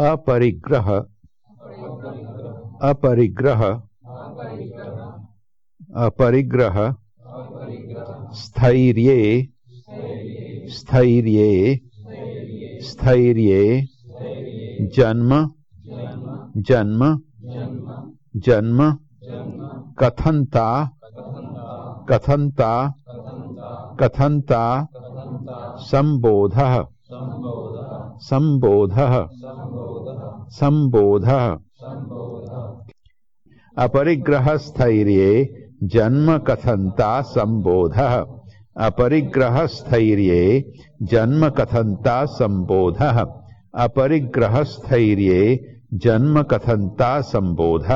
अपरिग्रह। अपरिग्रह। अपरिग्रह। स्थैर्ये। स्थैर्ये। स्थैर्ये। जन्म। जन्म। जन्म। कथनता। कथनता। कथनता। संबोध। संबोध। संबोध अपरिग्रह स्थैर्ये जन्म कथनता संबोध अपरिग्रह स्थैर्ये जन्म कथनता संबोध अपरिग्रह स्थैर्ये जन्म कथनता संबोध